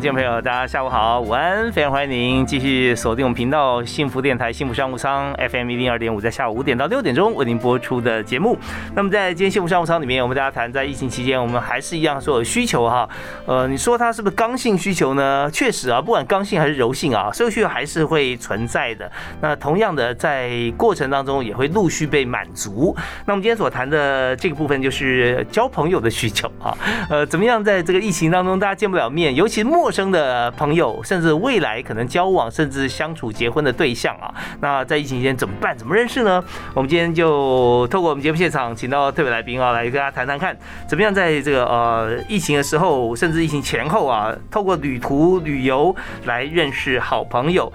听众朋友，大家下午好，午安！非常欢迎您继续锁定我们频道幸福电台幸福商务舱 FM 一零二点五，在下午五点到六点钟为您播出的节目。那么在今天幸福商务舱里面，我们大家谈在疫情期间，我们还是一样说有需求哈。呃，你说它是不是刚性需求呢？确实啊，不管刚性还是柔性啊，所有需求还是会存在的。那同样的，在过程当中也会陆续被满足。那我们今天所谈的这个部分就是交朋友的需求啊。呃，怎么样在这个疫情当中，大家见不了面，尤其陌陌生的朋友，甚至未来可能交往，甚至相处、结婚的对象啊，那在疫情期间怎么办？怎么认识呢？我们今天就透过我们节目现场，请到特别来宾啊，来跟大家谈谈看，怎么样在这个呃疫情的时候，甚至疫情前后啊，透过旅途旅游来认识好朋友。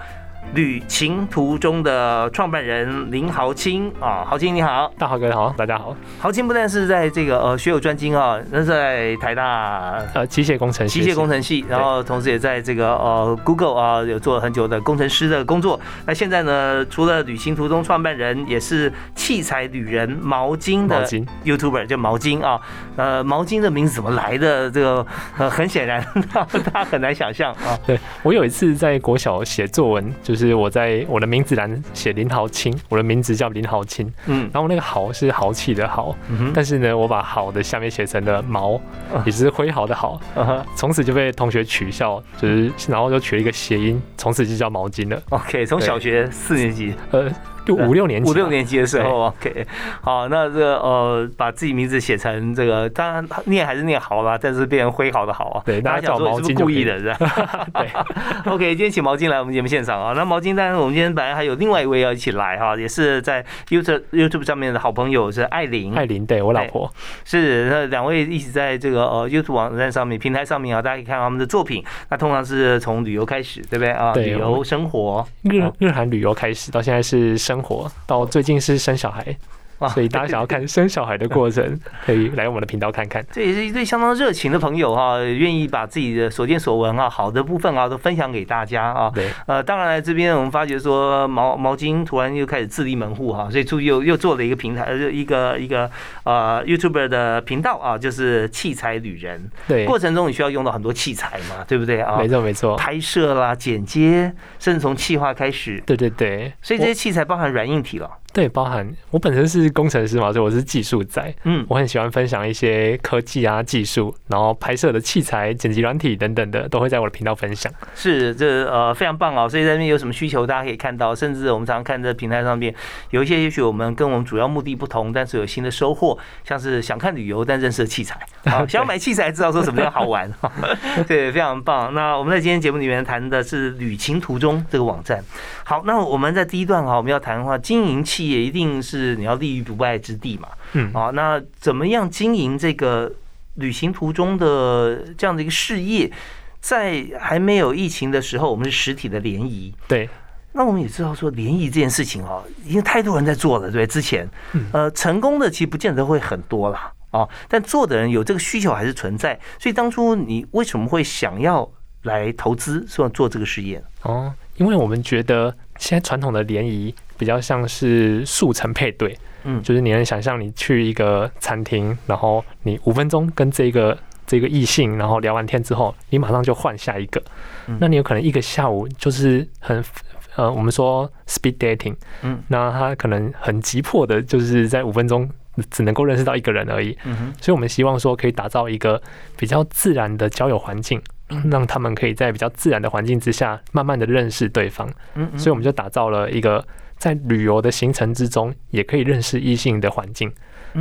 旅行途中的创办人林豪清啊，豪清你好，大豪哥好，大家好。豪清不但是在这个呃学有专精啊，那在台大呃机械工程机械工程系，然后同时也在这个呃 Google 啊有做了很久的工程师的工作。那现在呢，除了旅行途中创办人，也是器材旅人毛巾的 YouTuber，叫毛巾啊。呃，毛巾的名字怎么来的？这个呃很显然 大家很难想象啊。对我有一次在国小写作文就。就是我在我的名字栏写林豪清，我的名字叫林豪清，嗯，然后那个豪是豪气的豪，但是呢，我把豪的下面写成了毛，也是挥毫的毫，从此就被同学取笑，就是然后就取了一个谐音，从此就叫毛巾了。OK，从小学四年级，呃。就五六年级，五六年级的时候，OK，好，那这个呃，把自己名字写成这个，当然念还是念好了，但是变成挥毫的好啊。对，大家讲毛是故意的，是吧？对，OK，今天请毛巾来我们节目现场啊。那毛巾，当然我们今天本来还有另外一位要一起来哈，也是在 YouTube YouTube 上面的好朋友是艾琳，艾琳，对我老婆是那两位一起在这个呃 YouTube 网站上面平台上面啊，大家可以看他们的作品。那通常是从旅游开始，对不对啊？旅游生活，日日韩旅游开始，到现在是生生活，到最近是生小孩。所以大家想要看生小孩的过程，可以来我们的频道看看。这也是一对相当热情的朋友哈，愿意把自己的所见所闻啊，好的部分啊，都分享给大家啊。对。呃，当然这边我们发觉说毛毛巾突然又开始自立门户哈，所以出又又做了一个平台，一个一个呃 YouTuber 的频道啊，就是器材旅人。对。过程中你需要用到很多器材嘛，对不对啊？没错没错。拍摄啦、剪接，甚至从企划开始。对对对。所以这些器材包含软硬体了。对，包含我本身是工程师嘛，所以我是技术仔。嗯，我很喜欢分享一些科技啊、技术，然后拍摄的器材、剪辑软体等等的，都会在我的频道分享。是，这呃非常棒啊！所以在那边有什么需求，大家可以看到。甚至我们常常看这平台上面有一些，也许我们跟我们主要目的不同，但是有新的收获，像是想看旅游但认识器材，啊，想要买器材知道说什么样好玩。对，非常棒。那我们在今天节目里面谈的是旅行途中这个网站。好，那我们在第一段哈，我们要谈的话，经营器。也一定是你要立于不败之地嘛，嗯啊，那怎么样经营这个旅行途中的这样的一个事业？在还没有疫情的时候，我们是实体的联谊，对。那我们也知道说联谊这件事情哦，已经太多人在做了，对之前，呃，成功的其实不见得会很多啦，啊，但做的人有这个需求还是存在。所以当初你为什么会想要来投资，说做这个事业？哦，因为我们觉得现在传统的联谊。比较像是速成配对，嗯，就是你能想象你去一个餐厅，然后你五分钟跟这个这个异性，然后聊完天之后，你马上就换下一个，那你有可能一个下午就是很呃，我们说 speed dating，嗯，那他可能很急迫的，就是在五分钟只能够认识到一个人而已，嗯所以我们希望说可以打造一个比较自然的交友环境。让他们可以在比较自然的环境之下，慢慢的认识对方。嗯，所以我们就打造了一个在旅游的行程之中，也可以认识异性的环境。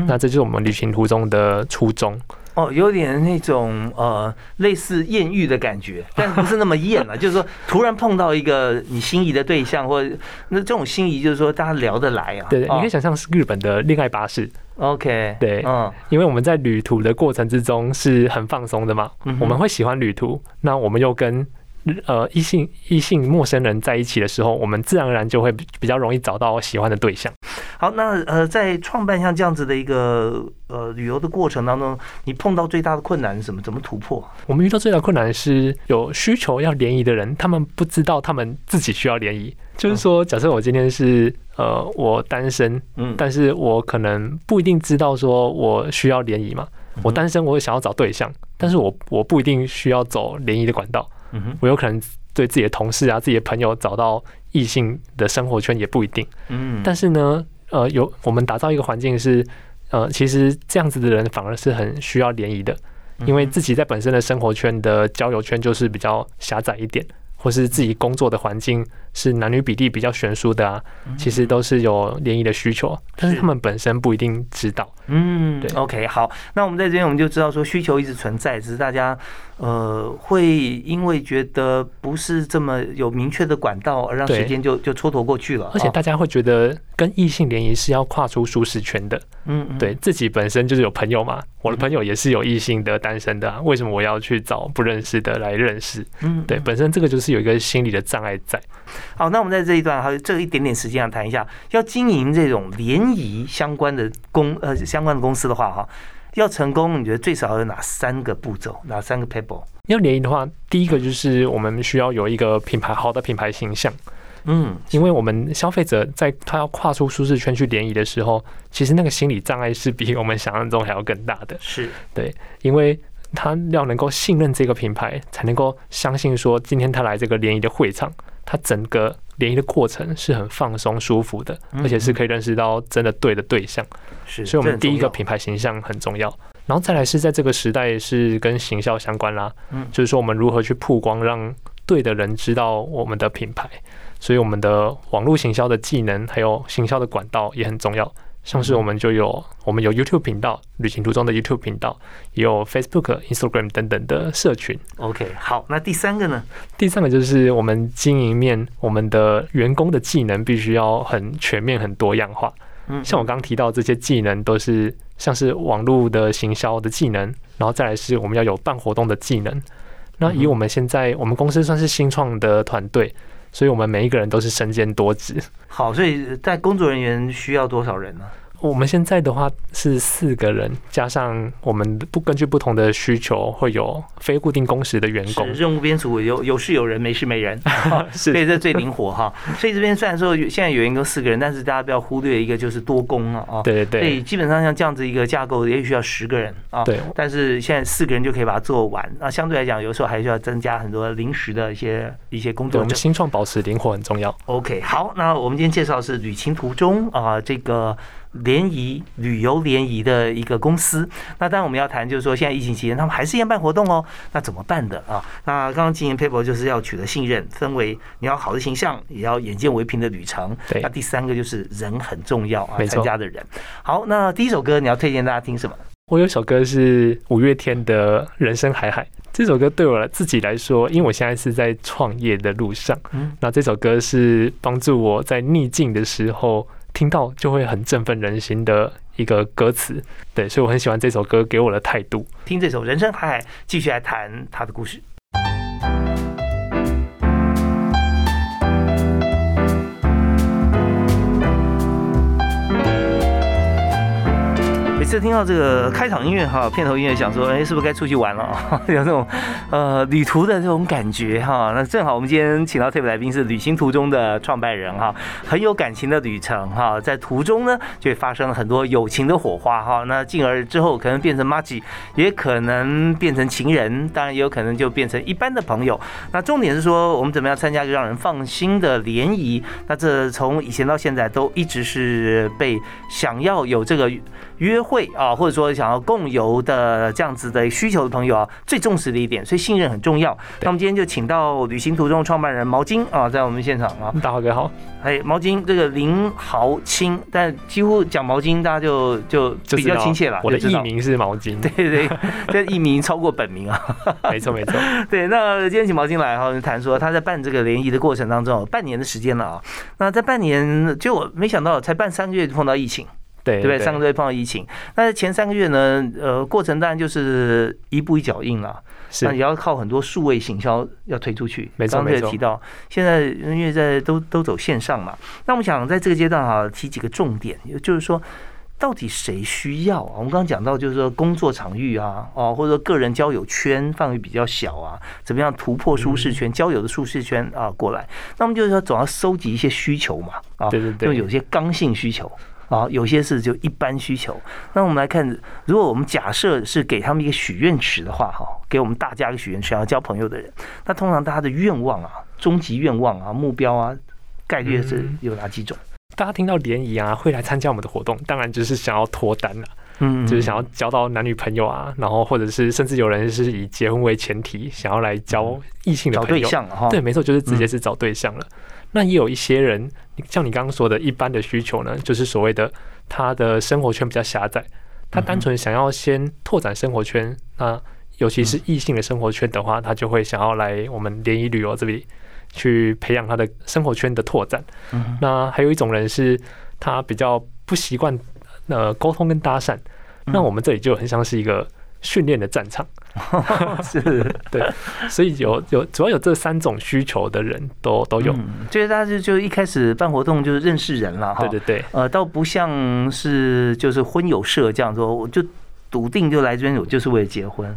那这就是我们旅行途中的初衷。哦，有点那种呃，类似艳遇的感觉，但不是那么艳了。就是说，突然碰到一个你心仪的对象，或者那这种心仪，就是说大家聊得来啊。对，你可以想象是日本的恋爱巴士。OK，对，嗯，因为我们在旅途的过程之中是很放松的嘛，我们会喜欢旅途，那我们又跟呃异性异性陌生人在一起的时候，我们自然而然就会比较容易找到喜欢的对象。好，那呃，在创办像这样子的一个呃旅游的过程当中，你碰到最大的困难是什么？怎么突破？我们遇到最大的困难是有需求要联谊的人，他们不知道他们自己需要联谊。就是说，假设我今天是呃我单身，嗯，但是我可能不一定知道说我需要联谊嘛。我单身，我想要找对象，但是我我不一定需要走联谊的管道。嗯，我有可能对自己的同事啊、自己的朋友找到异性的生活圈也不一定。嗯，但是呢。呃，有我们打造一个环境是，呃，其实这样子的人反而是很需要联谊的，因为自己在本身的生活圈的交友圈就是比较狭窄一点，或是自己工作的环境是男女比例比较悬殊的啊，其实都是有联谊的需求，但是他们本身不一定知道。嗯，对，OK，好，那我们在这边我们就知道说需求一直存在，只是大家。呃，会因为觉得不是这么有明确的管道，而让时间就就蹉跎过去了。而且大家会觉得跟异性联谊是要跨出舒适圈的。嗯，对自己本身就是有朋友嘛，我的朋友也是有异性的单身的，为什么我要去找不认识的来认识？嗯，对，本身这个就是有一个心理的障碍在。好，那我们在这一段还有这一点点时间要谈一下，要经营这种联谊相关的公呃相关的公司的话，哈。要成功，你觉得最少有哪三个步骤？哪三个 people？要联谊的话，第一个就是我们需要有一个品牌好的品牌形象。嗯，因为我们消费者在他要跨出舒适圈去联谊的时候，其实那个心理障碍是比我们想象中还要更大的。是对，因为他要能够信任这个品牌，才能够相信说今天他来这个联谊的会场，他整个联谊的过程是很放松舒服的，而且是可以认识到真的对的对象。是，所以我们第一个品牌形象很重要，然后再来是在这个时代是跟行销相关啦，嗯，就是说我们如何去曝光，让对的人知道我们的品牌，所以我们的网络行销的技能还有行销的管道也很重要，像是我们就有我们有 YouTube 频道，旅行途中的 YouTube 频道，也有 Facebook、Instagram 等等的社群。OK，好，那第三个呢？第三个就是我们经营面，我们的员工的技能必须要很全面、很多样化。嗯像我刚刚提到这些技能，都是像是网络的行销的技能，然后再来是我们要有办活动的技能。那以我们现在我们公司算是新创的团队，所以我们每一个人都是身兼多职。好，所以在工作人员需要多少人呢？我们现在的话是四个人，加上我们不根据不同的需求，会有非固定工时的员工。任务编组有有事有人，没事没人，所以这最灵活哈。所以这边虽然说现在有员工四个人，但是大家不要忽略一个就是多工了啊。对对。所以基本上像这样子一个架构，也许要十个人啊。对。但是现在四个人就可以把它做完那。相对来讲，有时候还需要增加很多临时的一些一些工作。我们新创保持灵活很重要。OK，好，那我们今天介绍是旅行途中啊这个。联谊旅游联谊的一个公司，那当然我们要谈，就是说现在疫情期间，他们还是一样办活动哦。那怎么办的啊？那刚刚经营 paper 就是要取得信任，分为你要好的形象，也要眼见为凭的旅程。对。那第三个就是人很重要啊，参加的人。好，那第一首歌你要推荐大家听什么？我有首歌是五月天的《人生海海》。这首歌对我自己来说，因为我现在是在创业的路上，嗯，那这首歌是帮助我在逆境的时候。听到就会很振奋人心的一个歌词，对，所以我很喜欢这首歌给我的态度。听这首《人生海海》，继续来谈他的故事。次听到这个开场音乐哈，片头音乐，想说，哎，是不是该出去玩了？有这种呃旅途的这种感觉哈。那正好我们今天请到特别来宾是旅行途中的创办人哈，很有感情的旅程哈，在途中呢就发生了很多友情的火花哈。那进而之后可能变成妈吉，也可能变成情人，当然也有可能就变成一般的朋友。那重点是说，我们怎么样参加一个让人放心的联谊？那这从以前到现在都一直是被想要有这个。约会啊，或者说想要共游的这样子的需求的朋友啊，最重视的一点，所以信任很重要。那我们今天就请到旅行途中创办人毛巾啊，在我们现场啊，大家好。哎，毛巾这个林豪清，但几乎讲毛巾，大家就就比较亲切了。我的艺名是毛巾，对对，这艺名超过本名啊。没 错没错。对，那今天请毛巾来哈，谈说他在办这个联谊的过程当中，半年的时间了啊。那在半年，就我没想到才办三个月就碰到疫情。对对不对？三个月碰到疫情，那前三个月呢，呃，过程当然就是一步一脚印了。那也要靠很多数位行销要推出去。没错没错。提到现在因为在都都走线上嘛，那我们想在这个阶段哈提几个重点，就是说到底谁需要啊？我们刚刚讲到就是说工作场域啊，哦，或者说个人交友圈范围比较小啊，怎么样突破舒适圈、交友的舒适圈啊过来？那么就是说总要收集一些需求嘛，啊，对对对，就有些刚性需求。啊，有些是就一般需求。那我们来看，如果我们假设是给他们一个许愿池的话，哈，给我们大家一个许愿池，要交朋友的人，那通常大家的愿望啊，终极愿望啊，目标啊，概率是有哪几种？大家听到联谊啊，会来参加我们的活动，当然就是想要脱单了，嗯，就是想要交到男女朋友啊，然后或者是甚至有人是以结婚为前提，想要来交异性的朋友，对，没错，就是直接是找对象了。那也有一些人，像你刚刚说的，一般的需求呢，就是所谓的他的生活圈比较狭窄，他单纯想要先拓展生活圈。那尤其是异性的生活圈的话，他就会想要来我们联谊旅游这里去培养他的生活圈的拓展。那还有一种人是，他比较不习惯呃沟通跟搭讪，那我们这里就很像是一个。训练的战场。是，对，所以有有主要有这三种需求的人都都有，就是大家就就一开始办活动就是认识人了哈，对对对，呃，倒不像是就是婚友社这样说，我就笃定就来这边，我就是为了结婚，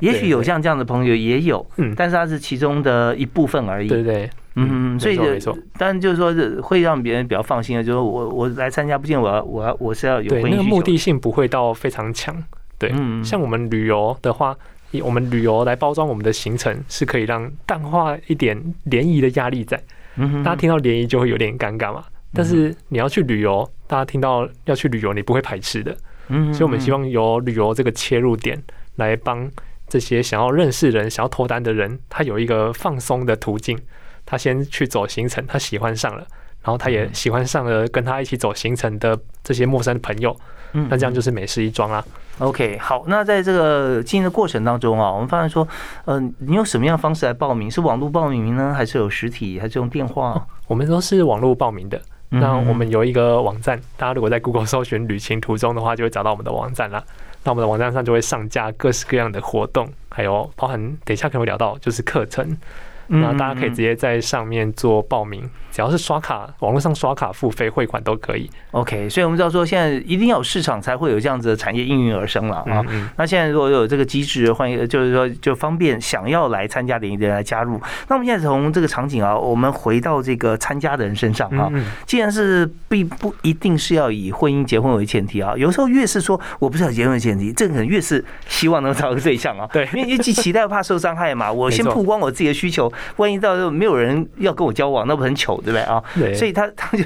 也许有像这样的朋友也有，嗯，但是他是其中的一部分而已，对对，嗯，所以没错，但就是说会让别人比较放心的，就是我我来参加，不见我要我要我是要有婚那个目的性不会到非常强。对，像我们旅游的话，以我们旅游来包装我们的行程，是可以让淡化一点联谊的压力在。大家听到联谊就会有点尴尬嘛。但是你要去旅游，大家听到要去旅游，你不会排斥的。所以我们希望由旅游这个切入点来帮这些想要认识人、想要脱单的人，他有一个放松的途径。他先去走行程，他喜欢上了，然后他也喜欢上了跟他一起走行程的这些陌生的朋友。那这样就是美事一桩啊。OK，好，那在这个经营的过程当中啊，我们发现说，嗯，你用什么样的方式来报名？是网络报名呢，还是有实体，还是用电话？我们都是网络报名的。那我们有一个网站，大家如果在 Google 搜寻旅行途中的话，就会找到我们的网站了。那我们的网站上就会上架各式各样的活动，还有包含等一下可能会聊到就是课程。那大家可以直接在上面做报名，只要是刷卡，网络上刷卡付费汇款都可以。OK，所以我们知道说现在一定要有市场才会有这样子的产业应运而生了啊。那现在如果有这个机制，欢迎就是说就方便想要来参加联谊的人来加入。那我们现在从这个场景啊，我们回到这个参加的人身上啊。既然是并不一定是要以婚姻结婚为前提啊，有时候越是说我不是要结婚为前提，这个人越是希望能找个对象啊。对，因为一期待怕受伤害嘛，我先曝光我自己的需求。万一到时候没有人要跟我交往，那不很糗，对不对啊？对。所以他 他就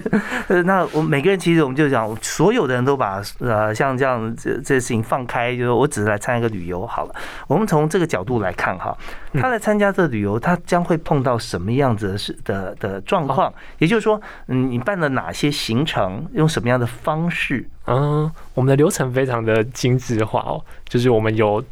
呃，那我每个人其实我们就讲，所有的人都把呃像这样这这事情放开，就是我只是来参加一个旅游好了。我们从这个角度来看哈，他来参加这旅游，他将会碰到什么样子的事的的状况？也就是说，嗯，你办了哪些行程，用什么样的方式？嗯，我们的流程非常的精致化哦，就是我们有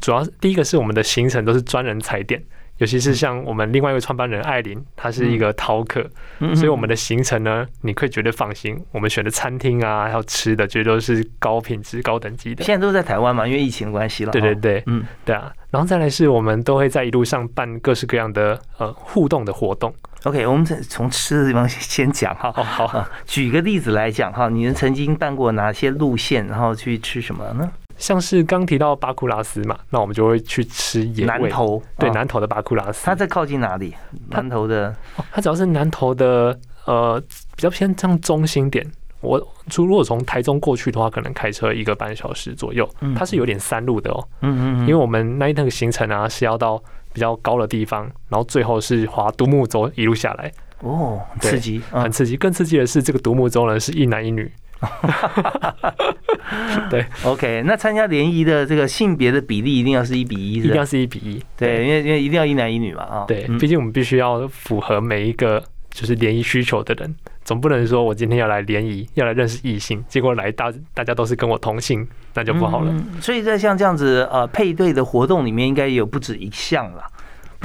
主要第一个是我们的行程都是专人踩点。尤其是像我们另外一位创办人艾琳，她是一个饕客，所以我们的行程呢，你可以绝对放心。我们选的餐厅啊，还有吃的，绝对都是高品质、高等级的。现在都是在台湾嘛，因为疫情的关系了。对对对，嗯，对啊。然后再来是我们都会在一路上办各式各样的呃互动的活动。OK，我们从从吃的地方先讲哈。哦，好。举个例子来讲哈，你们曾经办过哪些路线，然后去吃什么呢？像是刚提到巴库拉斯嘛，那我们就会去吃野味。南头对南头的巴库拉斯，它在靠近哪里？南头的，它主要是南头的，呃，比较偏向中心点。我如果从台中过去的话，可能开车一个半小时左右。它是有点山路的哦。嗯嗯。因为我们那一趟行程啊，是要到比较高的地方，然后最后是划独木舟一路下来。哦，刺激，很刺激。更刺激的是，这个独木舟呢是一男一女。对，OK，那参加联谊的这个性别的比例一定要是一比一，一定要是一比一。对，因为因为一定要一男一女嘛，啊，对，毕竟我们必须要符合每一个就是联谊需求的人，总不能说我今天要来联谊，要来认识异性，结果来大大家都是跟我同性，那就不好了。所以在像这样子呃配对的活动里面，应该有不止一项了。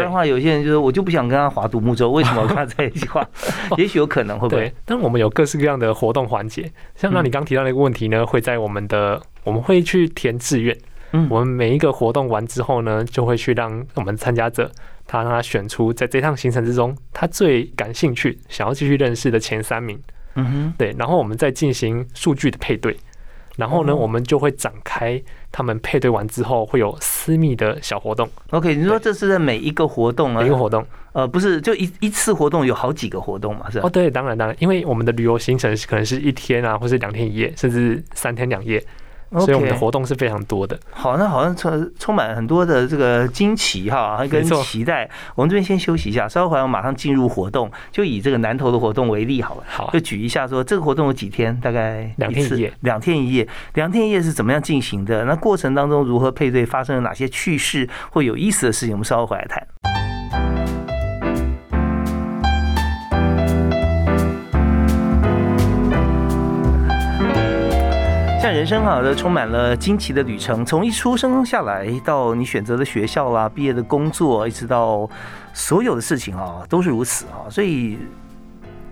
不然的话，有些人就是我就不想跟他划独木舟，为什么要跟他在一起划？也许有可能会不会？但我们有各式各样的活动环节，像那你刚提到那个问题呢，会在我们的我们会去填志愿。嗯，我们每一个活动完之后呢，就会去让我们参加者他让他选出在这趟行程之中他最感兴趣、想要继续认识的前三名。嗯哼，对，然后我们再进行数据的配对。然后呢，我们就会展开他们配对完之后会有私密的小活动。OK，你说这是在每一个活动啊？每个活动，呃，不是，就一一次活动有好几个活动嘛？是吧？哦，对，当然当然，因为我们的旅游行程可能是一天啊，或是两天一夜，甚至三天两夜。所以我们的活动是非常多的。好，那好像充充满很多的这个惊奇哈，跟期待。我们这边先休息一下，稍后回来马上进入活动。就以这个南投的活动为例好了，好，就举一下说这个活动有几天，大概两天一夜，两天一夜，两天一夜是怎么样进行的？那过程当中如何配对，发生了哪些趣事或有意思的事情？我们稍后回来谈。人生哈，都充满了惊奇的旅程。从一出生下来到你选择的学校啦、毕业的工作，一直到所有的事情啊，都是如此啊。所以。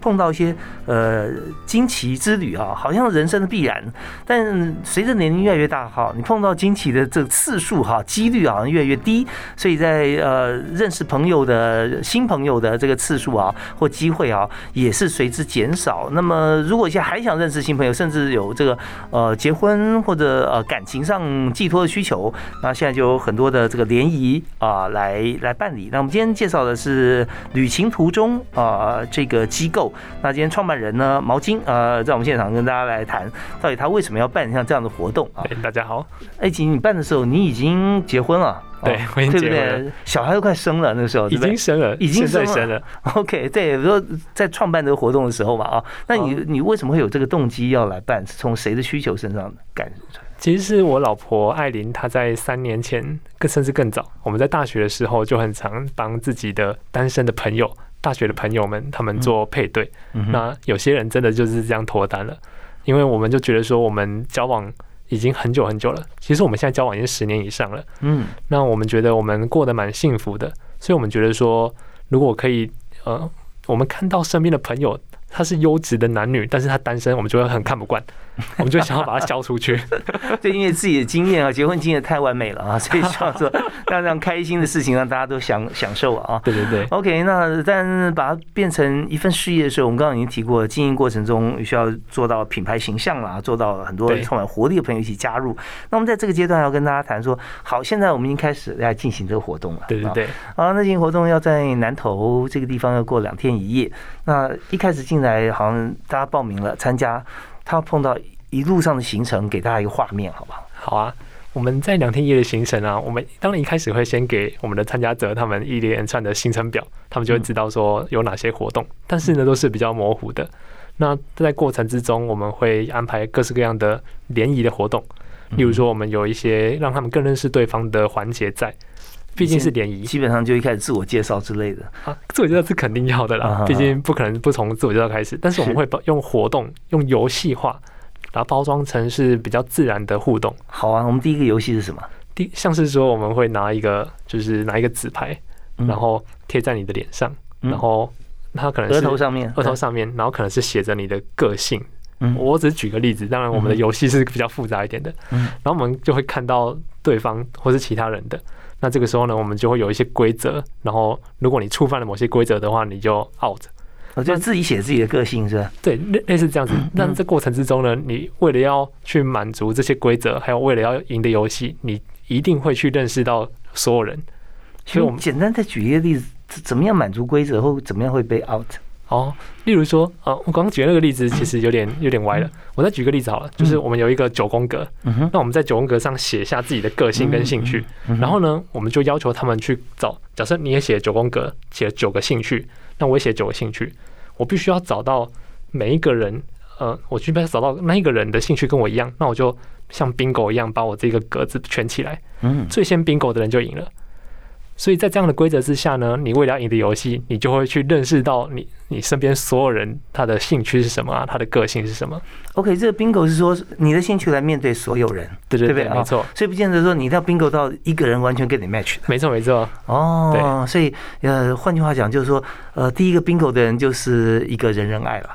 碰到一些呃惊奇之旅啊，好像人生的必然。但随着年龄越来越大哈，你碰到惊奇的这个次数哈，几率好像越来越低。所以在呃认识朋友的新朋友的这个次数啊，或机会啊，也是随之减少。那么如果现在还想认识新朋友，甚至有这个呃结婚或者呃感情上寄托的需求，那现在就有很多的这个联谊啊来来办理。那我们今天介绍的是旅行途中啊这个机构。那今天创办人呢，毛巾呃，在我们现场跟大家来谈，到底他为什么要办像这样的活动啊？大家好，艾吉，你办的时候你已经结婚了，对，我已经结婚了，小孩都快生了，那时候已经生了，已经生了。OK，对，比如说在创办这个活动的时候嘛，啊，那你你为什么会有这个动机要来办？是从谁的需求身上感？其实是我老婆艾琳，她在三年前，更甚至更早，我们在大学的时候就很常帮自己的单身的朋友。大学的朋友们，他们做配对，那有些人真的就是这样脱单了，因为我们就觉得说，我们交往已经很久很久了，其实我们现在交往已经十年以上了，嗯，那我们觉得我们过得蛮幸福的，所以我们觉得说，如果可以，呃，我们看到身边的朋友。他是优质的男女，但是他单身，我们就会很看不惯，我们就想要把它交出去。对，因为自己的经验啊，结婚经验太完美了啊，所以希望说让让开心的事情让大家都享享受啊。对对对。OK，那但把它变成一份事业的时候，我们刚刚已经提过，经营过程中需要做到品牌形象啦，做到很多充满活力的朋友一起加入。那我们在这个阶段要跟大家谈说，好，现在我们已经开始来进行这个活动了。对对对。啊，那进行活动要在南投这个地方要过两天一夜。那一开始进来好像大家报名了参加，他碰到一路上的行程，给大家一个画面，好不好？好啊，我们在两天一夜的行程啊，我们当然一开始会先给我们的参加者他们一连串的行程表，他们就会知道说有哪些活动，但是呢都是比较模糊的。那在过程之中，我们会安排各式各样的联谊的活动，例如说我们有一些让他们更认识对方的环节在。毕竟是联谊，基本上就一开始自我介绍之类的啊，自我介绍是肯定要的啦，毕竟不可能不从自我介绍开始。但是我们会用活动、用游戏化，然后包装成是比较自然的互动。好啊，我们第一个游戏是什么？第像是说我们会拿一个，就是拿一个纸牌，然后贴在你的脸上，然后它可能是额头上面，额头上面，然后可能是写着你的个性。嗯，我只是举个例子，当然我们的游戏是比较复杂一点的。嗯，然后我们就会看到对方或是其他人的。那这个时候呢，我们就会有一些规则，然后如果你触犯了某些规则的话，你就 out。我就自己写自己的个性是吧？对，类类似这样子。那这过程之中呢，你为了要去满足这些规则，还有为了要赢的游戏，你一定会去认识到所有人。所以我们简单再举一个例子，怎么样满足规则，或怎么样会被 out？哦，例如说，呃，我刚刚举那个例子其实有点有点歪了。我再举个例子好了，就是我们有一个九宫格，那我们在九宫格上写下自己的个性跟兴趣，然后呢，我们就要求他们去找。假设你也写九宫格，写九个兴趣，那我也写九个兴趣，我必须要找到每一个人，呃，我必须要找到那一个人的兴趣跟我一样，那我就像 bingo 一样把我这个格子圈起来，嗯，最先 bingo 的人就赢了。所以在这样的规则之下呢，你为了赢的游戏，你就会去认识到你。你身边所有人他的兴趣是什么啊，他的个性是什么。OK，这个 bingo 是说你的兴趣来面对所有人，对对对，不没错。所以不见得说你一定要 bingo 到一个人完全跟你 match 的。没错没错。哦，对，所以呃，换句话讲就是说，呃，第一个 bingo 的人就是一个人人爱了。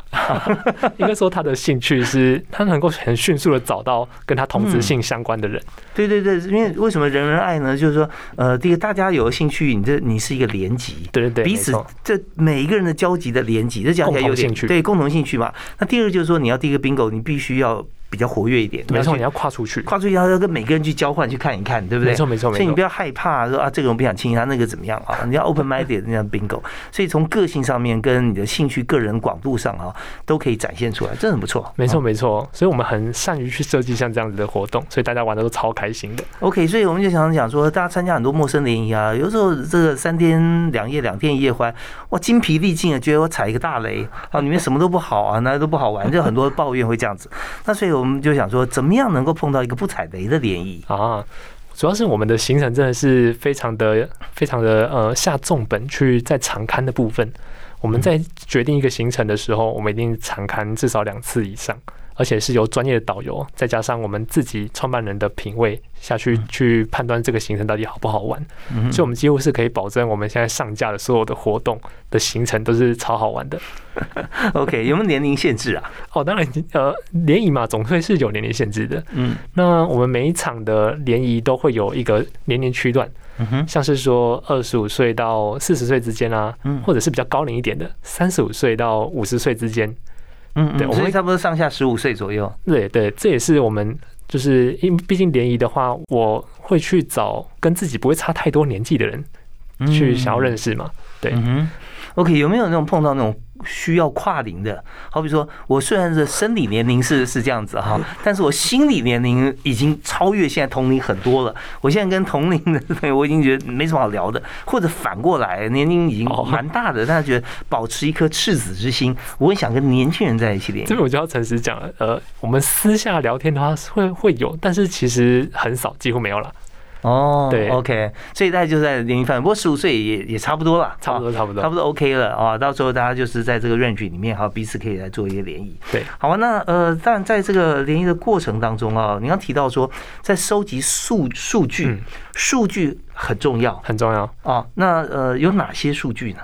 应该说他的兴趣是他能够很迅速的找到跟他同质性相关的人。对对对，因为为什么人人爱呢？就是说，呃，第一个大家有兴趣，你这你是一个连级，对对对，彼此这每一个人的交集的连接，这讲起来有点对共同兴趣嘛。那第二个就是说，你要第一个 bingo，你必须要。比较活跃一点，没错，你要跨出去，跨出去要要跟每个人去交换，去看一看，对不对？没错，没错，所以你不要害怕说啊，这个人不想亲他，那个怎么样啊？你要 open minded 那样 bingo。所以从个性上面跟你的兴趣、个人广度上啊，都可以展现出来，这很不错。没错，没错。所以我们很善于去设计像这样子的活动，所以大家玩的都超开心的。OK，所以我们就想讲说，大家参加很多陌生联谊啊，有时候这个三天两夜、两天一夜欢，哇，精疲力尽啊，觉得我踩一个大雷啊，里面什么都不好啊，哪里都不好玩，就很多抱怨会这样子。那所以我我们就想说，怎么样能够碰到一个不踩雷的联谊啊？主要是我们的行程真的是非常的、非常的呃下重本去在长刊的部分。我们在决定一个行程的时候，我们一定长刊至少两次以上。而且是由专业的导游，再加上我们自己创办人的品味下去去判断这个行程到底好不好玩，所以我们几乎是可以保证我们现在上架的所有的活动的行程都是超好玩的。OK，有没有年龄限制啊？哦，当然，呃，联谊嘛，总会是有年龄限制的。嗯，那我们每一场的联谊都会有一个年龄区段，嗯，像是说二十五岁到四十岁之间啊，嗯，或者是比较高龄一点的三十五岁到五十岁之间。嗯，对，我们差不多上下十五岁左右。对对，这也是我们就是因毕竟联谊的话，我会去找跟自己不会差太多年纪的人去想要认识嘛。对，OK，有没有那种碰到那种？需要跨龄的，好比说，我虽然是生理年龄是是这样子哈，但是我心理年龄已经超越现在同龄很多了。我现在跟同龄的朋友，我已经觉得没什么好聊的，或者反过来，年龄已经蛮大的，但是觉得保持一颗赤子之心，我很想跟年轻人在一起联这个我就要诚实讲了，呃，我们私下聊天的话会会有，但是其实很少，几乎没有了。哦，对，OK，所以大家就在年龄范围，不过十五岁也也差不多了，差不多，差不多，差不多 OK 了啊。到时候大家就是在这个 range 里面，哈，彼此可以来做一个联谊。对，好啊。那呃，但在这个联谊的过程当中啊，你刚提到说，在收集数数据，数据很重要，很重要啊。那呃，有哪些数据呢？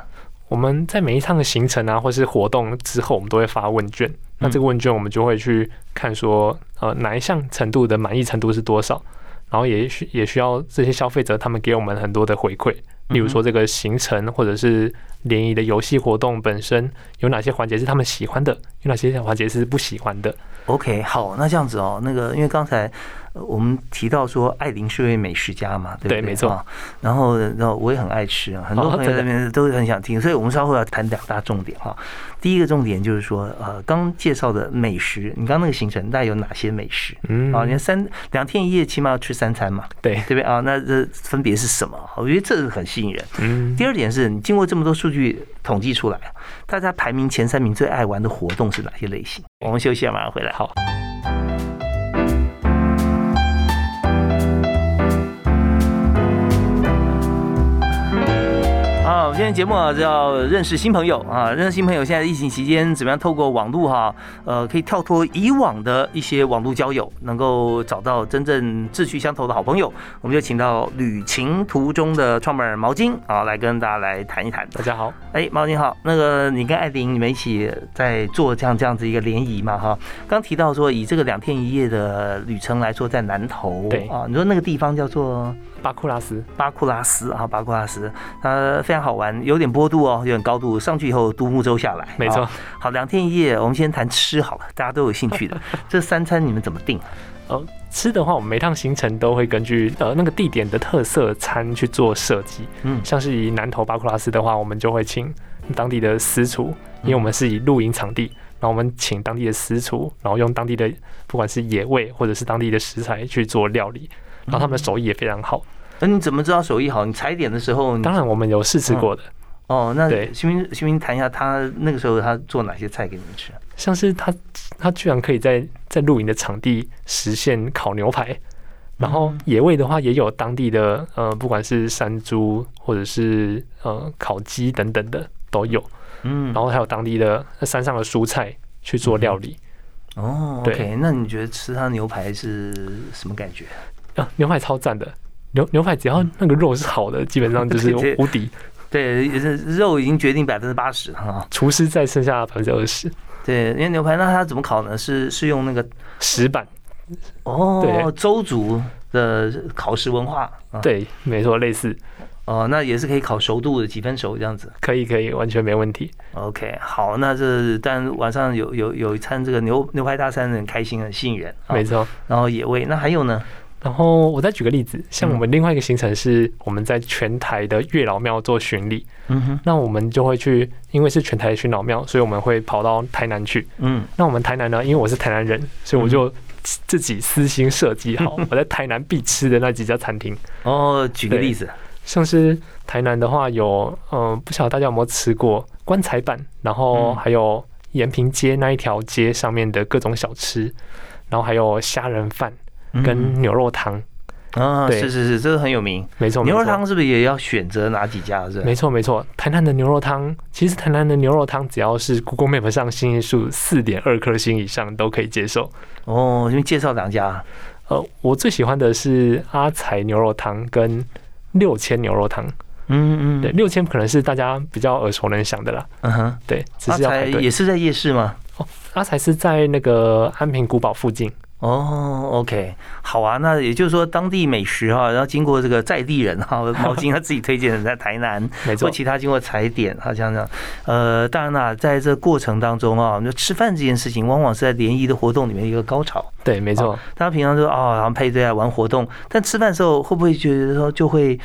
我们在每一趟的行程啊，或是活动之后，我们都会发问卷。那这个问卷我们就会去看说，呃，哪一项程度的满意程度是多少？然后也需也需要这些消费者他们给我们很多的回馈，例如说这个行程或者是联谊的游戏活动本身有哪些环节是他们喜欢的，有哪些环节是不喜欢的。OK，好，那这样子哦，那个因为刚才。我们提到说，艾琳是位美食家嘛，对不对？没错。然后，然后我也很爱吃啊，很多朋友那边都很想听，所以我们稍后要谈两大重点哈。第一个重点就是说，呃，刚介绍的美食，你刚那个行程大概有哪些美食？嗯，啊，你看三两天一夜，起码要吃三餐嘛，对对不对啊？那这分别是什么？我觉得这是很吸引人。嗯。第二点是你经过这么多数据统计出来，大家排名前三名最爱玩的活动是哪些类型？我们休息，马上回来。好。好，今天节目啊，要认识新朋友啊，认识新朋友。现在疫情期间，怎么样透过网络哈，呃，可以跳脱以往的一些网络交友，能够找到真正志趣相投的好朋友？我们就请到旅行途中的创办人毛巾啊，来跟大家来谈一谈。大家好，哎，毛巾好。那个你跟艾琳你们一起在做这样这样子一个联谊嘛哈？刚提到说以这个两天一夜的旅程来说，在南投对啊，你说那个地方叫做。巴库拉斯，巴库拉斯啊，巴库拉斯，它非常好玩，有点坡度哦，有点高度，上去以后独木舟下来，没错。好，两天一夜，我们先谈吃好了，大家都有兴趣的。这三餐你们怎么定？呃，吃的话，我们每趟行程都会根据呃那个地点的特色餐去做设计。嗯，像是以南投巴库拉斯的话，我们就会请当地的私厨，因为我们是以露营场地，然后我们请当地的私厨，然后用当地的不管是野味或者是当地的食材去做料理。然后他们的手艺也非常好。那你怎么知道手艺好？你踩点的时候，当然我们有试吃过的。哦，那对新民新民谈一下，他那个时候他做哪些菜给你们吃？像是他他居然可以在在露营的场地实现烤牛排，然后野味的话也有当地的呃，不管是山猪或者是呃烤鸡等等的都有。嗯，然后还有当地的山上的蔬菜去做料理。哦，OK，那你觉得吃他牛排是什么感觉？啊，牛排超赞的，牛牛排只要那个肉是好的，基本上就是 无敌。对，肉已经决定百分之八十哈，厨师再剩下百分之二十。对，因为牛排那它怎么烤呢？是是用那个石板。哦，周族的烤食文化。对，没错，类似。哦，那也是可以烤熟度的，几分熟这样子。可以，可以，完全没问题。OK，好，那这但晚上有有有一餐这个牛牛排大餐，很开心，很吸引人。没错。然后野味，那还有呢？然后我再举个例子，像我们另外一个行程是我们在全台的月老庙做巡礼。嗯哼。那我们就会去，因为是全台的巡老庙，所以我们会跑到台南去。嗯。那我们台南呢？因为我是台南人，所以我就自己私心设计好 我在台南必吃的那几家餐厅。哦，举个例子。像是台南的话，有嗯，不晓得大家有没有吃过棺材板，然后还有延平街那一条街上面的各种小吃，然后还有虾仁饭跟牛肉汤啊，是是是，这个很有名，没错。牛肉汤是不是也要选择哪几家？是没错没错。台南的牛肉汤，其实台南的牛肉汤只要是 Google Map 上星星数四点二颗星以上都可以接受。哦，因为介绍两家，呃，我最喜欢的是阿财牛肉汤跟。六千牛肉汤，嗯嗯，对，六千可能是大家比较耳熟能详的啦。嗯哼，对，阿财也是在夜市吗？哦，阿财是在那个安平古堡附近。哦，OK，好啊，那也就是说当地美食哈，然后经过这个在地人哈，毛巾他自己推荐的在台南，没错，或其他经过踩点，好像这样。呃，当然啦，在这过程当中啊，就吃饭这件事情，往往是在联谊的活动里面一个高潮。对，没错。大家平常说哦，然后配对啊，玩活动，但吃饭的时候会不会觉得说就会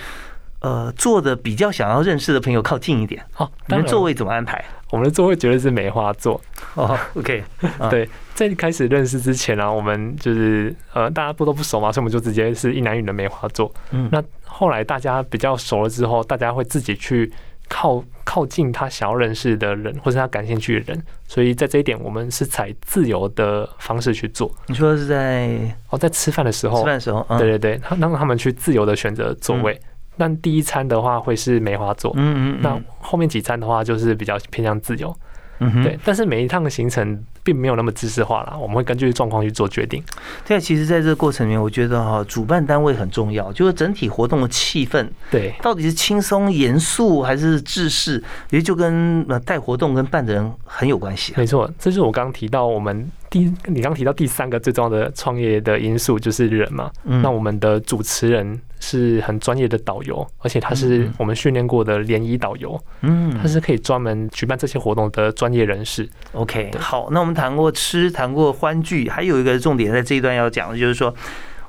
呃坐的比较想要认识的朋友靠近一点？哦，你们座位怎么安排？我们的座位绝对是梅花座。哦，OK，对。在开始认识之前啊，我们就是呃，大家不都不熟嘛，所以我们就直接是一男一女的梅花座。嗯，那后来大家比较熟了之后，大家会自己去靠靠近他想要认识的人，或是他感兴趣的人。所以在这一点，我们是采自由的方式去做。你说是在哦，在吃饭的时候，吃饭的时候，对对对，他让他们去自由的选择座位。但第一餐的话会是梅花座，嗯嗯，那后面几餐的话就是比较偏向自由。嗯哼，对，但是每一趟的行程并没有那么知识化啦，我们会根据状况去做决定。对啊，其实在这个过程里面，我觉得哈，主办单位很重要，就是整体活动的气氛，对，到底是轻松严肃还是制式，也就跟呃带活动跟办的人很有关系。没错，这是我刚刚提到我们。第，你刚提到第三个最重要的创业的因素就是人嘛。那我们的主持人是很专业的导游，而且他是我们训练过的联谊导游。嗯，他是可以专门举办这些活动的专业人士。OK，好，那我们谈过吃，谈过欢聚，还有一个重点在这一段要讲的就是说。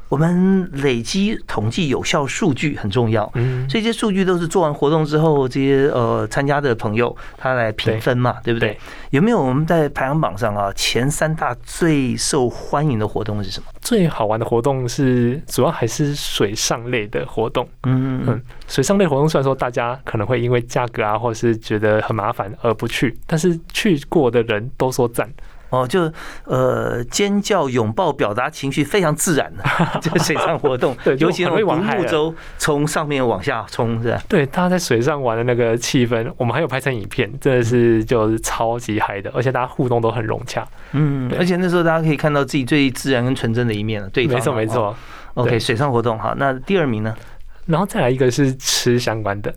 我们累积统计有效数据很重要，嗯，这些数据都是做完活动之后，这些呃参加的朋友他来评分嘛，对不对？有没有我们在排行榜上啊前三大最受欢迎的活动是什么？最好玩的活动是主要还是水上类的活动，嗯嗯，水上类活动虽然说大家可能会因为价格啊，或者是觉得很麻烦而不去，但是去过的人都说赞。哦，就呃尖叫、拥抱、表达情绪非常自然的 这个水上活动，对，尤其那种独木舟从上面往下冲，是吧？对，大家在水上玩的那个气氛，我们还有拍成影片，真的是就是超级嗨的，而且大家互动都很融洽。嗯，而且那时候大家可以看到自己最自然跟纯真的一面了。对，没错没错。OK，水上活动好，那第二名呢？然后再来一个是吃相关的，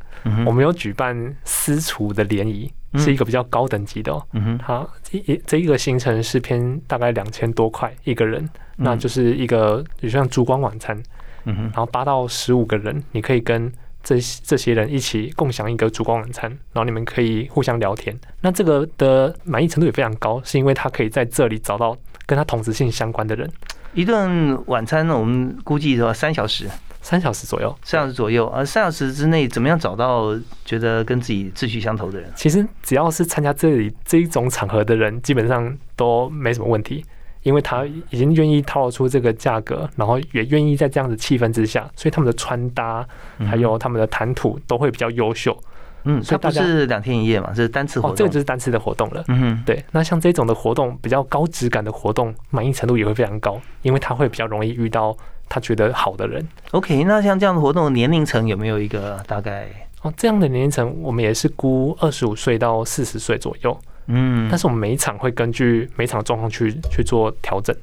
我们有举办私厨的联谊。是一个比较高等级的哦，嗯哼，好，这这一个行程是偏大概两千多块一个人，那就是一个就像烛光晚餐，嗯哼，然后八到十五个人，你可以跟这这些人一起共享一个烛光晚餐，然后你们可以互相聊天，那这个的满意程度也非常高，是因为他可以在这里找到跟他同质性相关的人。一顿晚餐呢，我们估计的话三小时。三小时左右，三小时左右，而三小时之内怎么样找到觉得跟自己志趣相投的人？其实只要是参加这里这一种场合的人，基本上都没什么问题，因为他已经愿意掏出这个价格，然后也愿意在这样的气氛之下，所以他们的穿搭还有他们的谈吐都会比较优秀。嗯，所以不是两天一夜嘛，是单次活动，哦这个就是单次的活动了。嗯哼，对。那像这种的活动，比较高质感的活动，满意程度也会非常高，因为他会比较容易遇到。他觉得好的人，OK，那像这样的活动年龄层有没有一个大概？哦，这样的年龄层我们也是估二十五岁到四十岁左右。嗯，但是我们每一场会根据每场状况去去做调整。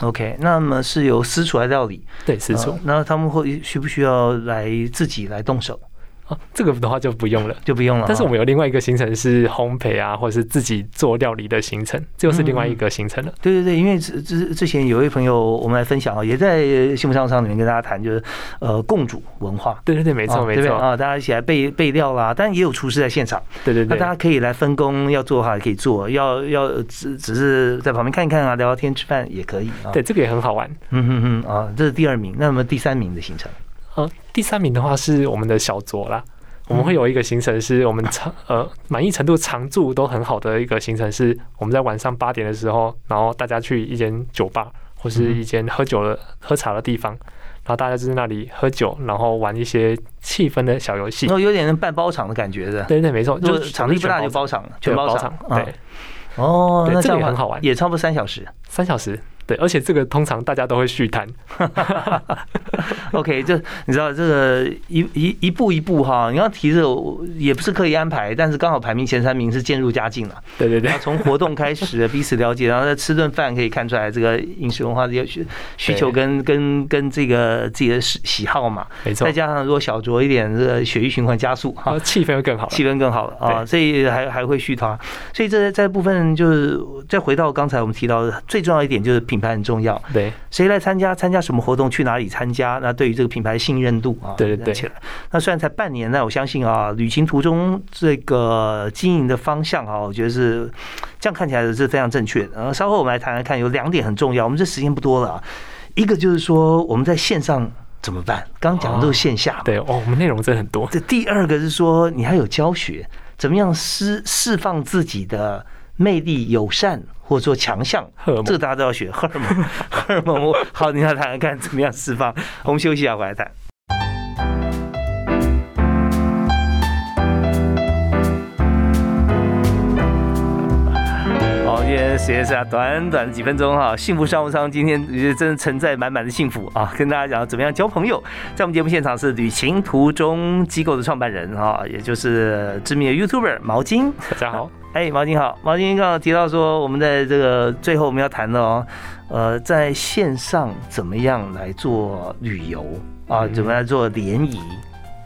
OK，那么是由私厨来料理，对，私厨。那他们会需不需要来自己来动手？啊，这个的话就不用了，就不用了。但是我们有另外一个行程是烘焙啊，或者是自己做料理的行程，这又是另外一个行程了。对对对，因为之之之前有一位朋友，我们来分享啊，也在幸福商场里面跟大家谈，就是呃共煮文化。对对对，没错没错啊，大家一起来备备料啦，但也有厨师在现场。对对对，那大家可以来分工，要做的话也可以做，要要只只是在旁边看一看啊，聊聊天吃饭也可以啊。对，这个也很好玩。嗯哼哼啊，这是第二名，那么第三名的行程？呃，第三名的话是我们的小酌啦。我们会有一个行程，是我们常呃满意程度常住都很好的一个行程，是我们在晚上八点的时候，然后大家去一间酒吧或是一间喝酒的喝茶的地方，然后大家就在那里喝酒，然后玩一些气氛的小游戏，然后有点半包场的感觉的。对对，没错，就是场地不大就包场，全包场。对，哦，那这个也很好玩，也差不多三小时，三小时。对，而且这个通常大家都会续谈。OK，这你知道这个一一一步一步哈，你要提着也不是刻意安排，但是刚好排名前三名是渐入佳境了。对对对，从活动开始 彼此了解，然后再吃顿饭可以看出来这个饮食文化的需需求跟跟跟这个自己的喜喜好嘛。没错。再加上如果小酌一点，这个血液循环加速哈，气氛会更好，气氛更好了啊，所以还还会续团。所以这这部分就是再回到刚才我们提到的最重要一点就是品。品牌很重要，对，谁来参加？参加什么活动？去哪里参加？那对于这个品牌信任度啊，对对对，起来。那虽然才半年，那我相信啊，旅行途中这个经营的方向啊，我觉得是这样看起来是非常正确的。然后稍后我们来谈谈看，有两点很重要。我们这时间不多了啊，一个就是说我们在线上怎么办？刚刚讲的都是线下，对哦，我们内容真的很多。这第二个是说你还有教学，怎么样释释放自己的魅力、友善。或者说强项，这个大家都要学荷尔蒙。荷尔蒙，好，你来谈谈看怎么样释放。我们休息一下，回来谈。好，今天时间是啊，短短的几分钟哈。幸福商务舱今天也真的承载满满的幸福啊，跟大家讲怎么样交朋友。在我们节目现场是旅行途中机构的创办人哈，也就是知名的 YouTuber 毛巾。大家好。哎，毛巾好，毛巾刚刚提到说，我们在这个最后我们要谈的哦，呃，在线上怎么样来做旅游啊？怎么样做联谊？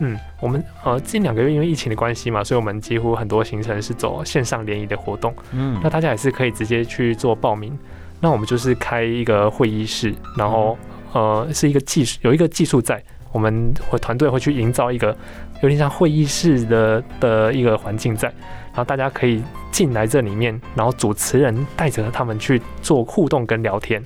嗯，我们呃近两个月因为疫情的关系嘛，所以我们几乎很多行程是走线上联谊的活动。嗯，那大家也是可以直接去做报名。那我们就是开一个会议室，然后呃是一个技术有一个技术在，我们会团队会去营造一个有点像会议室的的一个环境在。然后大家可以进来这里面，然后主持人带着他们去做互动跟聊天。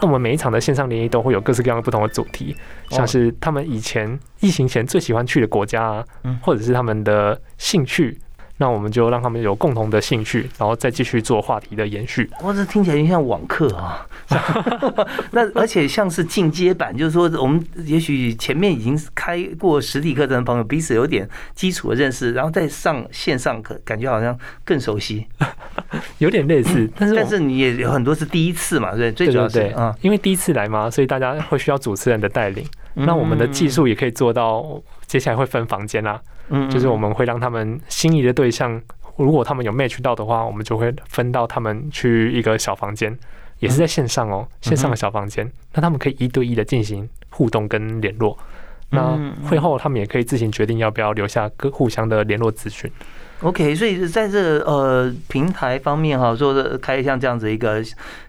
那我们每一场的线上联谊都会有各式各样的不同的主题，像是他们以前疫情前最喜欢去的国家啊，或者是他们的兴趣。那我们就让他们有共同的兴趣，然后再继续做话题的延续。哇，这听起来有点像网课啊！那而且像是进阶版，就是说我们也许前面已经开过实体课程的朋友，彼此有点基础的认识，然后再上线上课，感觉好像更熟悉，有点类似。但是但是你也有很多是第一次嘛，对，最主要是啊，因为第一次来嘛，所以大家会需要主持人的带领。那我们的技术也可以做到，接下来会分房间啦。嗯，就是我们会让他们心仪的对象，如果他们有 match 到的话，我们就会分到他们去一个小房间，也是在线上哦，线上的小房间，那他们可以一对一的进行互动跟联络。那会后他们也可以自行决定要不要留下各互相的联络资讯。OK，所以在这呃平台方面哈，说的开像这样子一个，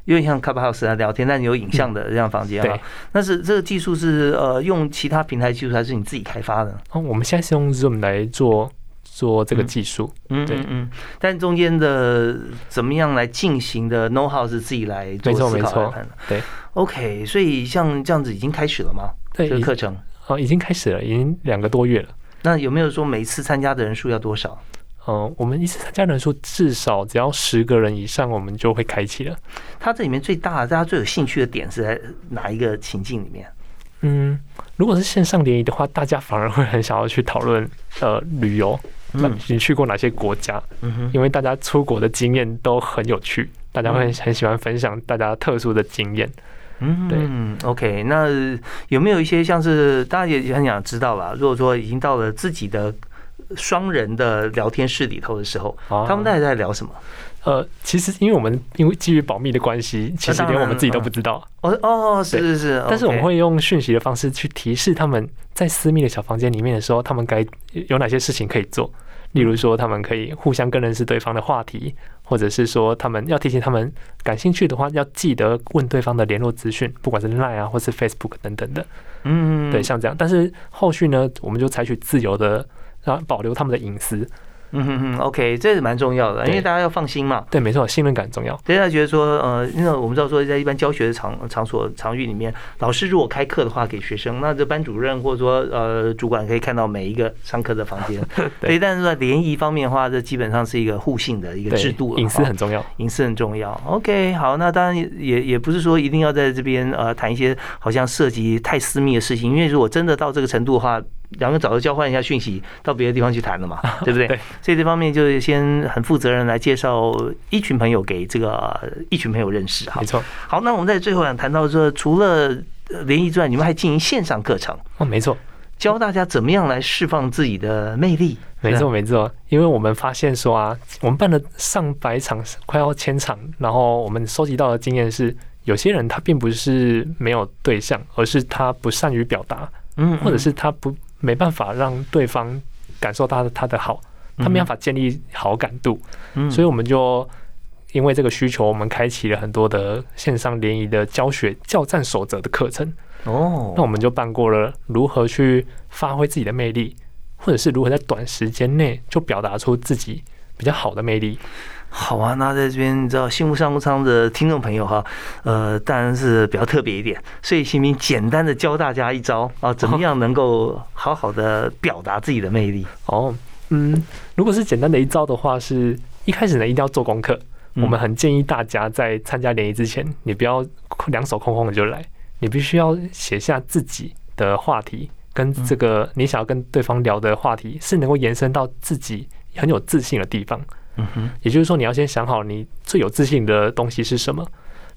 有点像 Clubhouse 啊聊天，但有影像的这样房间哈。那是这个技术是呃用其他平台技术，还是你自己开发的？哦，我们现在是用 Zoom 来做做这个技术。嗯，对，嗯。但中间的怎么样来进行的 know how 是自己来做思考的。对，OK，所以像这样子已经开始了吗？对，这个课程哦，已经开始了，已经两个多月了。那有没有说每次参加的人数要多少？嗯，我们一次参加人数至少只要十个人以上，我们就会开启了。它这里面最大的，大家最有兴趣的点是在哪一个情境里面？嗯，如果是线上联谊的话，大家反而会很想要去讨论呃旅游，那你去过哪些国家？嗯哼，因为大家出国的经验都很有趣，大家会很喜欢分享大家特殊的经验。嗯，对，OK，那有没有一些像是大家也很想知道吧？如果说已经到了自己的。双人的聊天室里头的时候，他们大概在聊什么？呃，其实因为我们因为基于保密的关系，其实连我们自己都不知道。哦哦，是是是。但是我们会用讯息的方式去提示他们在私密的小房间里面的时候，他们该有哪些事情可以做。例如说，他们可以互相更认识对方的话题，或者是说，他们要提醒他们感兴趣的话，要记得问对方的联络资讯，不管是 Line 啊，或是 Facebook 等等的。嗯，对，像这样。但是后续呢，我们就采取自由的，让保留他们的隐私。嗯哼哼，OK，这是蛮重要的，因为大家要放心嘛。对，没错，信任感重要。大家觉得说，呃，因为我们知道说，在一般教学的场场所场域里面，老师如果开课的话给学生，那这班主任或者说呃主管可以看到每一个上课的房间。对，但是在联谊方面的话，这基本上是一个互信的一个制度，隐私很重要，隐私很重要。OK，好，那当然也也不是说一定要在这边呃谈一些好像涉及太私密的事情，因为如果真的到这个程度的话。两个早就交换一下讯息，到别的地方去谈了嘛，对不对？所以这方面就是先很负责任来介绍一群朋友给这个一群朋友认识哈。没错。好，那我们在最后想谈到说，除了联谊之外，你们还进行线上课程哦，没错，教大家怎么样来释放自己的魅力。没错，没错。因为我们发现说啊，我们办了上百场，快要千场，然后我们收集到的经验是，有些人他并不是没有对象，而是他不善于表达，嗯，或者是他不。没办法让对方感受到他的好，他没办法建立好感度，所以我们就因为这个需求，我们开启了很多的线上联谊的教学教战守则的课程。哦，那我们就办过了如何去发挥自己的魅力，或者是如何在短时间内就表达出自己比较好的魅力。好啊，那在这边你知道幸福商务舱的听众朋友哈，呃，当然是比较特别一点，所以新民简单的教大家一招啊，怎么样能够好好的表达自己的魅力？哦，嗯，如果是简单的一招的话，是一开始呢一定要做功课。我们很建议大家在参加联谊之前，你不要两手空空的就来，你必须要写下自己的话题，跟这个你想要跟对方聊的话题是能够延伸到自己很有自信的地方。嗯哼，也就是说，你要先想好你最有自信的东西是什么。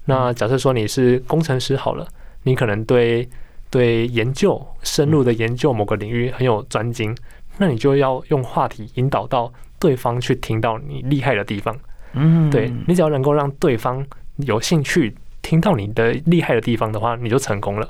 那假设说你是工程师好了，你可能对对研究深入的研究某个领域很有专精，那你就要用话题引导到对方去听到你厉害的地方。嗯，对你只要能够让对方有兴趣听到你的厉害的地方的话，你就成功了。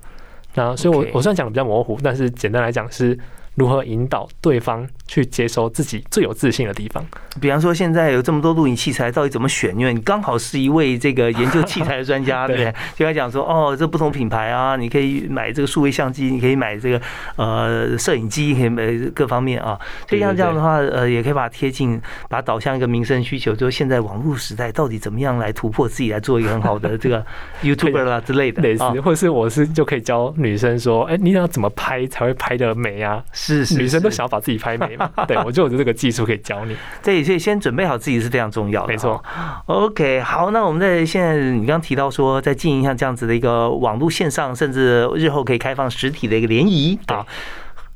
那所以，我我虽然讲的比较模糊，但是简单来讲是。如何引导对方去接收自己最有自信的地方？比方说，现在有这么多录影器材，到底怎么选？因为你刚好是一位这个研究器材的专家，对不对？就来讲说，哦，这不同品牌啊，你可以买这个数位相机，你可以买这个呃摄影机，可以买各方面啊。所以像这样的话，呃，也可以把它贴近，把它导向一个民生需求，就是现在网络时代到底怎么样来突破自己，来做一个很好的这个 YouTuber 啦之类的，类似，或者是我是就可以教女生说，哎，你要怎么拍才会拍的美啊？是是，女生都想要把自己拍美嘛？对，我就有这个技术可以教你。对，所以先准备好自己是非常重要的。没错。OK，好，那我们在现在你刚刚提到说，在经营像这样子的一个网络线上，甚至日后可以开放实体的一个联谊啊，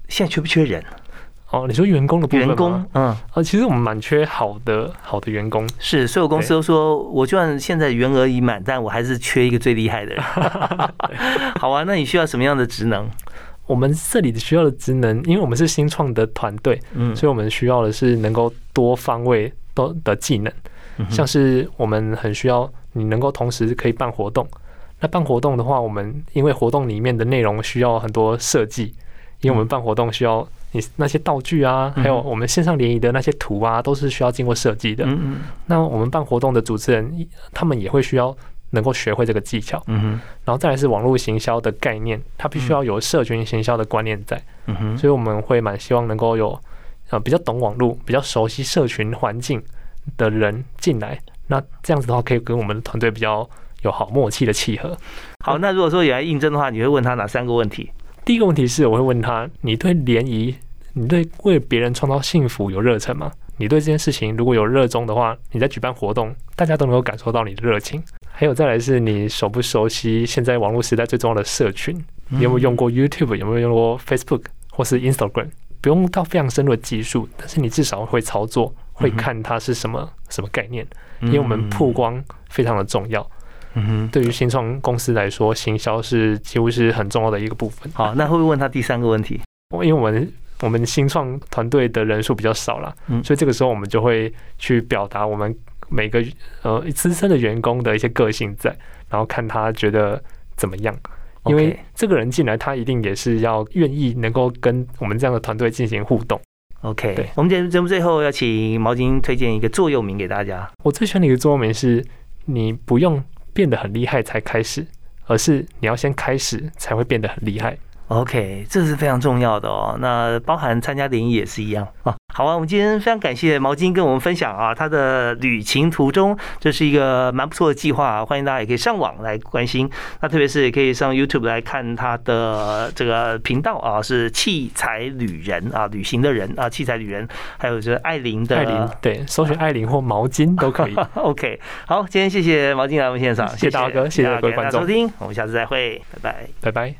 现在缺不缺人？哦，你说员工的部分员工，嗯，啊，其实我们蛮缺好的好的员工。是，所有公司都说，我就算现在员额已满，但我还是缺一个最厉害的人。好啊，那你需要什么样的职能？我们这里需要的职能，因为我们是新创的团队，嗯，所以我们需要的是能够多方位都的技能，像是我们很需要你能够同时可以办活动。那办活动的话，我们因为活动里面的内容需要很多设计，因为我们办活动需要你那些道具啊，还有我们线上联谊的那些图啊，都是需要经过设计的。那我们办活动的主持人，他们也会需要。能够学会这个技巧，嗯哼，然后再来是网络行销的概念，它必须要有社群行销的观念在，嗯哼，所以我们会蛮希望能够有呃比较懂网络、比较熟悉社群环境的人进来，那这样子的话可以跟我们的团队比较有好默契的契合。好，那如果说有来应征的话，你会问他哪三个问题？第一个问题是我会问他，你对联谊，你对为别人创造幸福有热忱吗？你对这件事情如果有热衷的话，你在举办活动，大家都能够感受到你的热情。还有再来是你熟不熟悉现在网络时代最重要的社群？你有没有用过 YouTube？有没有用过 Facebook 或是 Instagram？不用到非常深入的技术，但是你至少会操作，会看它是什么什么概念。因为我们曝光非常的重要。嗯哼，对于新创公司来说，行销是几乎是很重要的一个部分。好，那会不会问他第三个问题？因为我们我们新创团队的人数比较少了，嗯，所以这个时候我们就会去表达我们每个呃资深的员工的一些个性在，然后看他觉得怎么样。因为这个人进来，他一定也是要愿意能够跟我们这样的团队进行互动。OK，我们节目节目最后要请毛巾推荐一个座右铭给大家。我最喜欢的一个座右铭是：你不用变得很厉害才开始，而是你要先开始才会变得很厉害。OK，这是非常重要的哦。那包含参加联谊也是一样啊。好啊，我们今天非常感谢毛巾跟我们分享啊，他的旅行途中，这是一个蛮不错的计划啊，欢迎大家也可以上网来关心。那特别是也可以上 YouTube 来看他的这个频道啊，是器材旅人啊，旅行的人啊，器材旅人，还有就是艾琳的艾琳，对，搜寻艾琳或毛巾都可以。OK，好，今天谢谢毛巾来我们现场，谢谢大哥，谢谢各位观众收听，我们下次再会，拜拜，拜拜。